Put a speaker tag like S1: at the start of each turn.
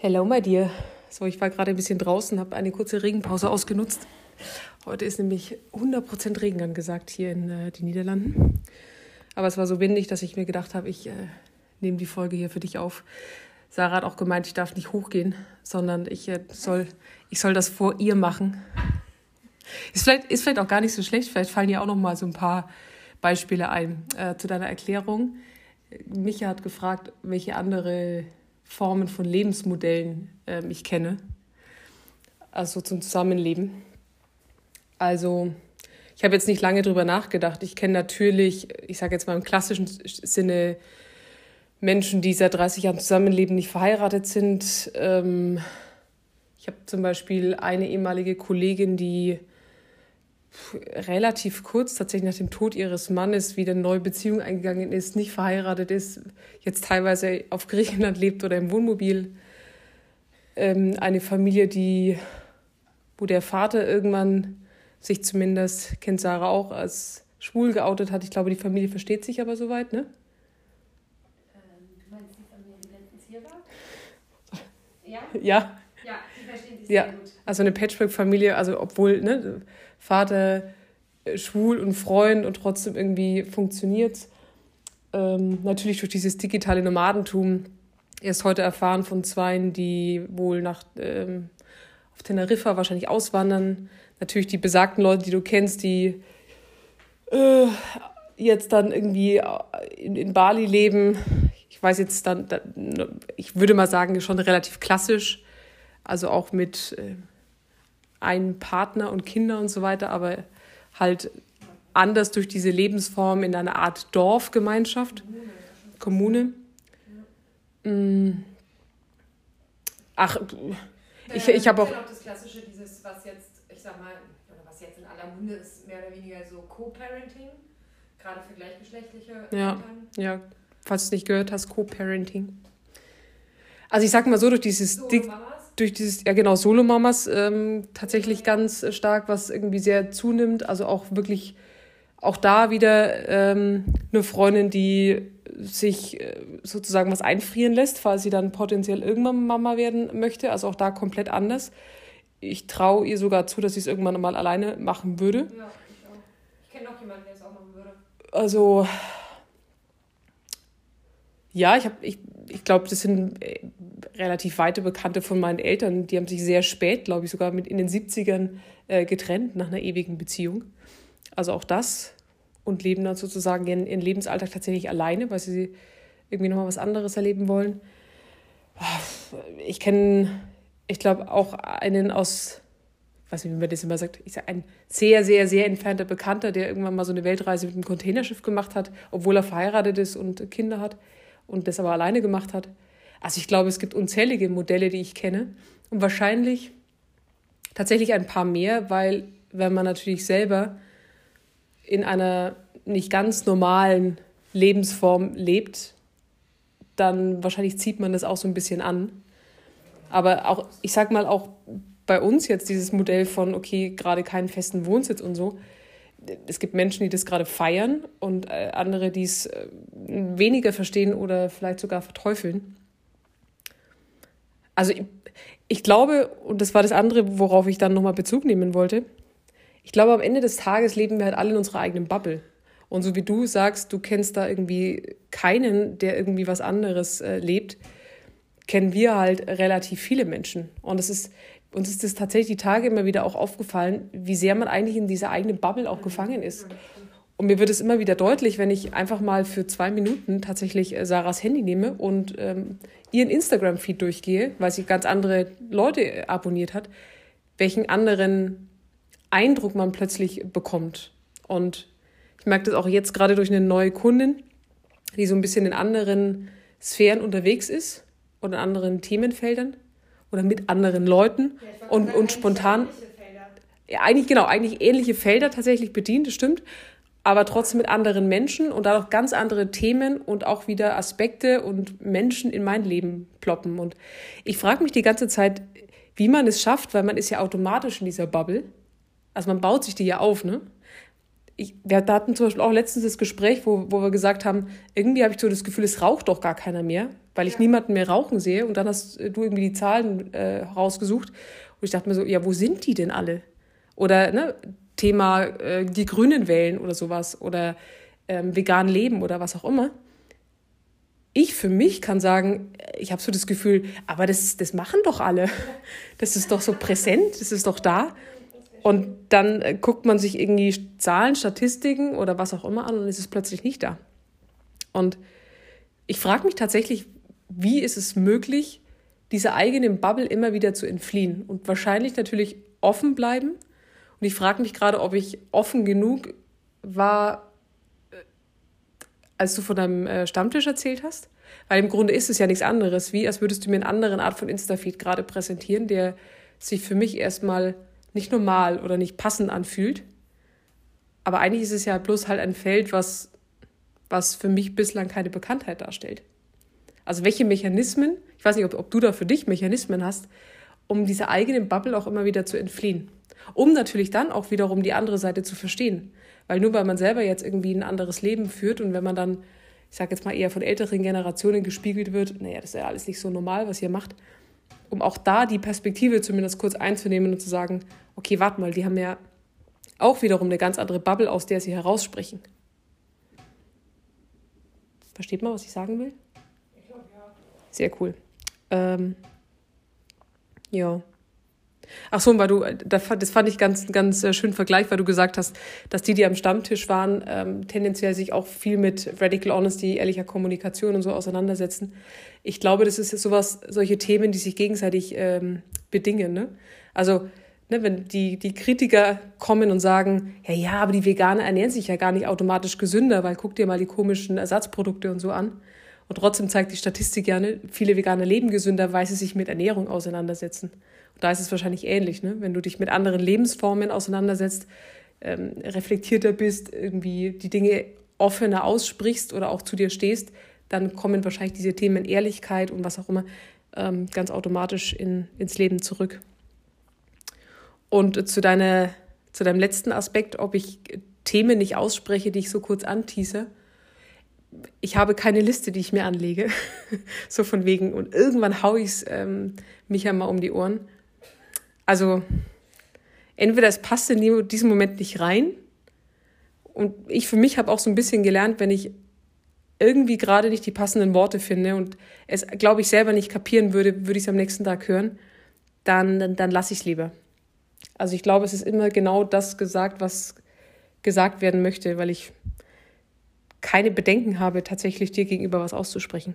S1: Hello, my dear. So, ich war gerade ein bisschen draußen, habe eine kurze Regenpause ausgenutzt. Heute ist nämlich 100% Regen angesagt hier in äh, den Niederlanden. Aber es war so windig, dass ich mir gedacht habe, ich äh, nehme die Folge hier für dich auf. Sarah hat auch gemeint, ich darf nicht hochgehen, sondern ich, äh, soll, ich soll das vor ihr machen. Ist vielleicht, ist vielleicht auch gar nicht so schlecht. Vielleicht fallen dir auch noch mal so ein paar Beispiele ein äh, zu deiner Erklärung. Micha hat gefragt, welche andere Formen von Lebensmodellen äh, ich kenne. Also zum Zusammenleben. Also ich habe jetzt nicht lange drüber nachgedacht. Ich kenne natürlich, ich sage jetzt mal im klassischen Sinne, Menschen, die seit 30 Jahren zusammenleben, nicht verheiratet sind. Ähm, ich habe zum Beispiel eine ehemalige Kollegin, die relativ kurz, tatsächlich nach dem Tod ihres Mannes, wieder eine neue Beziehung eingegangen ist, nicht verheiratet ist, jetzt teilweise auf Griechenland lebt oder im Wohnmobil. Ähm, eine Familie, die, wo der Vater irgendwann sich zumindest, kennt Sarah auch, als schwul geoutet hat. Ich glaube, die Familie versteht sich aber soweit, ne?
S2: Ähm, du meinst die Familie Lenzierer?
S1: Ja? Ja. Ja, die verstehen sich ja. sehr gut. Also eine Patchwork-Familie, also obwohl, ne, Vater äh, schwul und Freund und trotzdem irgendwie funktioniert. Ähm, natürlich durch dieses digitale Nomadentum erst heute erfahren von Zweien, die wohl nach ähm, auf Teneriffa wahrscheinlich auswandern. Natürlich die besagten Leute, die du kennst, die äh, jetzt dann irgendwie in, in Bali leben. Ich weiß jetzt dann, ich würde mal sagen, schon relativ klassisch. Also auch mit äh, einen Partner und Kinder und so weiter, aber halt anders durch diese Lebensform in einer Art Dorfgemeinschaft, Kommune. Mm. Ach, ich, ich habe auch.
S2: auch das Klassische, dieses, was jetzt, ich sag mal, oder was jetzt in aller Munde ist, mehr oder weniger so Co-Parenting, gerade für gleichgeschlechtliche
S1: ja, Eltern. Ja, falls du es nicht gehört hast, Co-Parenting. Also ich sag mal so, durch dieses. So, durch dieses, ja genau, Solomamas ähm, tatsächlich ganz stark, was irgendwie sehr zunimmt. Also auch wirklich, auch da wieder ähm, eine Freundin, die sich äh, sozusagen was einfrieren lässt, falls sie dann potenziell irgendwann Mama werden möchte. Also auch da komplett anders. Ich traue ihr sogar zu, dass sie es irgendwann mal alleine machen würde. Ja, ich auch. Ich kenne noch jemanden, der es auch machen würde. Also, ja, ich, ich, ich glaube, das sind äh, relativ weite Bekannte von meinen Eltern, die haben sich sehr spät, glaube ich, sogar mit in den 70ern äh, getrennt nach einer ewigen Beziehung. Also auch das und leben dann sozusagen ihren, ihren Lebensalltag tatsächlich alleine, weil sie irgendwie nochmal was anderes erleben wollen. Ich kenne, ich glaube, auch einen aus, weiß nicht, wie man das immer sagt, ich sage, ein sehr, sehr, sehr entfernter Bekannter, der irgendwann mal so eine Weltreise mit einem Containerschiff gemacht hat, obwohl er verheiratet ist und Kinder hat und das aber alleine gemacht hat. Also ich glaube, es gibt unzählige Modelle, die ich kenne und wahrscheinlich tatsächlich ein paar mehr, weil wenn man natürlich selber in einer nicht ganz normalen Lebensform lebt, dann wahrscheinlich zieht man das auch so ein bisschen an. Aber auch, ich sag mal, auch bei uns jetzt dieses Modell von, okay, gerade keinen festen Wohnsitz und so. Es gibt Menschen, die das gerade feiern und äh, andere, die es äh, weniger verstehen oder vielleicht sogar verteufeln also ich, ich glaube, und das war das andere, worauf ich dann nochmal Bezug nehmen wollte, ich glaube, am Ende des Tages leben wir halt alle in unserer eigenen Bubble. Und so wie du sagst, du kennst da irgendwie keinen, der irgendwie was anderes äh, lebt, kennen wir halt relativ viele Menschen. Und es ist, uns ist das tatsächlich die Tage immer wieder auch aufgefallen, wie sehr man eigentlich in dieser eigenen Bubble auch gefangen ist. Und mir wird es immer wieder deutlich, wenn ich einfach mal für zwei Minuten tatsächlich äh, Sarahs Handy nehme und ähm, ihren Instagram-Feed durchgehe, weil sie ganz andere Leute äh, abonniert hat, welchen anderen Eindruck man plötzlich bekommt. Und ich merke das auch jetzt gerade durch eine neue Kundin, die so ein bisschen in anderen Sphären unterwegs ist oder in anderen Themenfeldern oder mit anderen Leuten ja, und, und spontan. Ja, eigentlich genau, eigentlich ähnliche Felder tatsächlich bedient, das stimmt aber trotzdem mit anderen Menschen und dadurch ganz andere Themen und auch wieder Aspekte und Menschen in mein Leben ploppen. Und ich frage mich die ganze Zeit, wie man es schafft, weil man ist ja automatisch in dieser Bubble. Also man baut sich die ja auf, ne? ich, wir hatten zum Beispiel auch letztens das Gespräch, wo, wo wir gesagt haben, irgendwie habe ich so das Gefühl, es raucht doch gar keiner mehr, weil ich ja. niemanden mehr rauchen sehe. Und dann hast du irgendwie die Zahlen äh, rausgesucht. Und ich dachte mir so, ja, wo sind die denn alle? Oder ne, Thema äh, die Grünen wählen oder sowas. Oder ähm, vegan leben oder was auch immer. Ich für mich kann sagen, ich habe so das Gefühl, aber das, das machen doch alle. Das ist doch so präsent, das ist doch da. Und dann äh, guckt man sich irgendwie Zahlen, Statistiken oder was auch immer an und ist es plötzlich nicht da. Und ich frage mich tatsächlich, wie ist es möglich, dieser eigenen Bubble immer wieder zu entfliehen und wahrscheinlich natürlich offen bleiben. Und ich frage mich gerade, ob ich offen genug war, äh, als du von deinem äh, Stammtisch erzählt hast. Weil im Grunde ist es ja nichts anderes, wie als würdest du mir eine andere Art von Instafeed gerade präsentieren, der sich für mich erstmal nicht normal oder nicht passend anfühlt. Aber eigentlich ist es ja bloß halt ein Feld, was, was für mich bislang keine Bekanntheit darstellt. Also welche Mechanismen, ich weiß nicht, ob, ob du da für dich Mechanismen hast, um dieser eigenen Bubble auch immer wieder zu entfliehen. Um natürlich dann auch wiederum die andere Seite zu verstehen. Weil nur weil man selber jetzt irgendwie ein anderes Leben führt und wenn man dann, ich sage jetzt mal eher von älteren Generationen gespiegelt wird, naja, das ist ja alles nicht so normal, was ihr macht, um auch da die Perspektive zumindest kurz einzunehmen und zu sagen, okay, warte mal, die haben ja auch wiederum eine ganz andere Bubble, aus der sie heraussprechen. Versteht man, was ich sagen will? Ich glaube, ja. Sehr cool. Ähm, ja. Ach so, weil du, das fand ich ganz, ganz äh, schön Vergleich, weil du gesagt hast, dass die, die am Stammtisch waren, ähm, tendenziell sich auch viel mit Radical Honesty, ehrlicher Kommunikation und so auseinandersetzen. Ich glaube, das ist sowas, solche Themen, die sich gegenseitig ähm, bedingen. Ne? Also, ne, wenn die, die Kritiker kommen und sagen, ja, ja, aber die Veganer ernähren sich ja gar nicht automatisch gesünder, weil guck dir mal die komischen Ersatzprodukte und so an. Und trotzdem zeigt die Statistik ja, ne, viele Veganer leben gesünder, weil sie sich mit Ernährung auseinandersetzen da ist es wahrscheinlich ähnlich, ne? wenn du dich mit anderen Lebensformen auseinandersetzt, ähm, reflektierter bist, irgendwie die Dinge offener aussprichst oder auch zu dir stehst, dann kommen wahrscheinlich diese Themen Ehrlichkeit und was auch immer ähm, ganz automatisch in, ins Leben zurück. Und zu, deiner, zu deinem letzten Aspekt, ob ich Themen nicht ausspreche, die ich so kurz antease. Ich habe keine Liste, die ich mir anlege. so von wegen. Und irgendwann haue ich es ähm, mich ja mal um die Ohren. Also entweder es passt in diesem Moment nicht rein und ich für mich habe auch so ein bisschen gelernt, wenn ich irgendwie gerade nicht die passenden Worte finde und es, glaube ich, selber nicht kapieren würde, würde ich es am nächsten Tag hören, dann, dann, dann lasse ich es lieber. Also ich glaube, es ist immer genau das gesagt, was gesagt werden möchte, weil ich keine Bedenken habe, tatsächlich dir gegenüber was auszusprechen.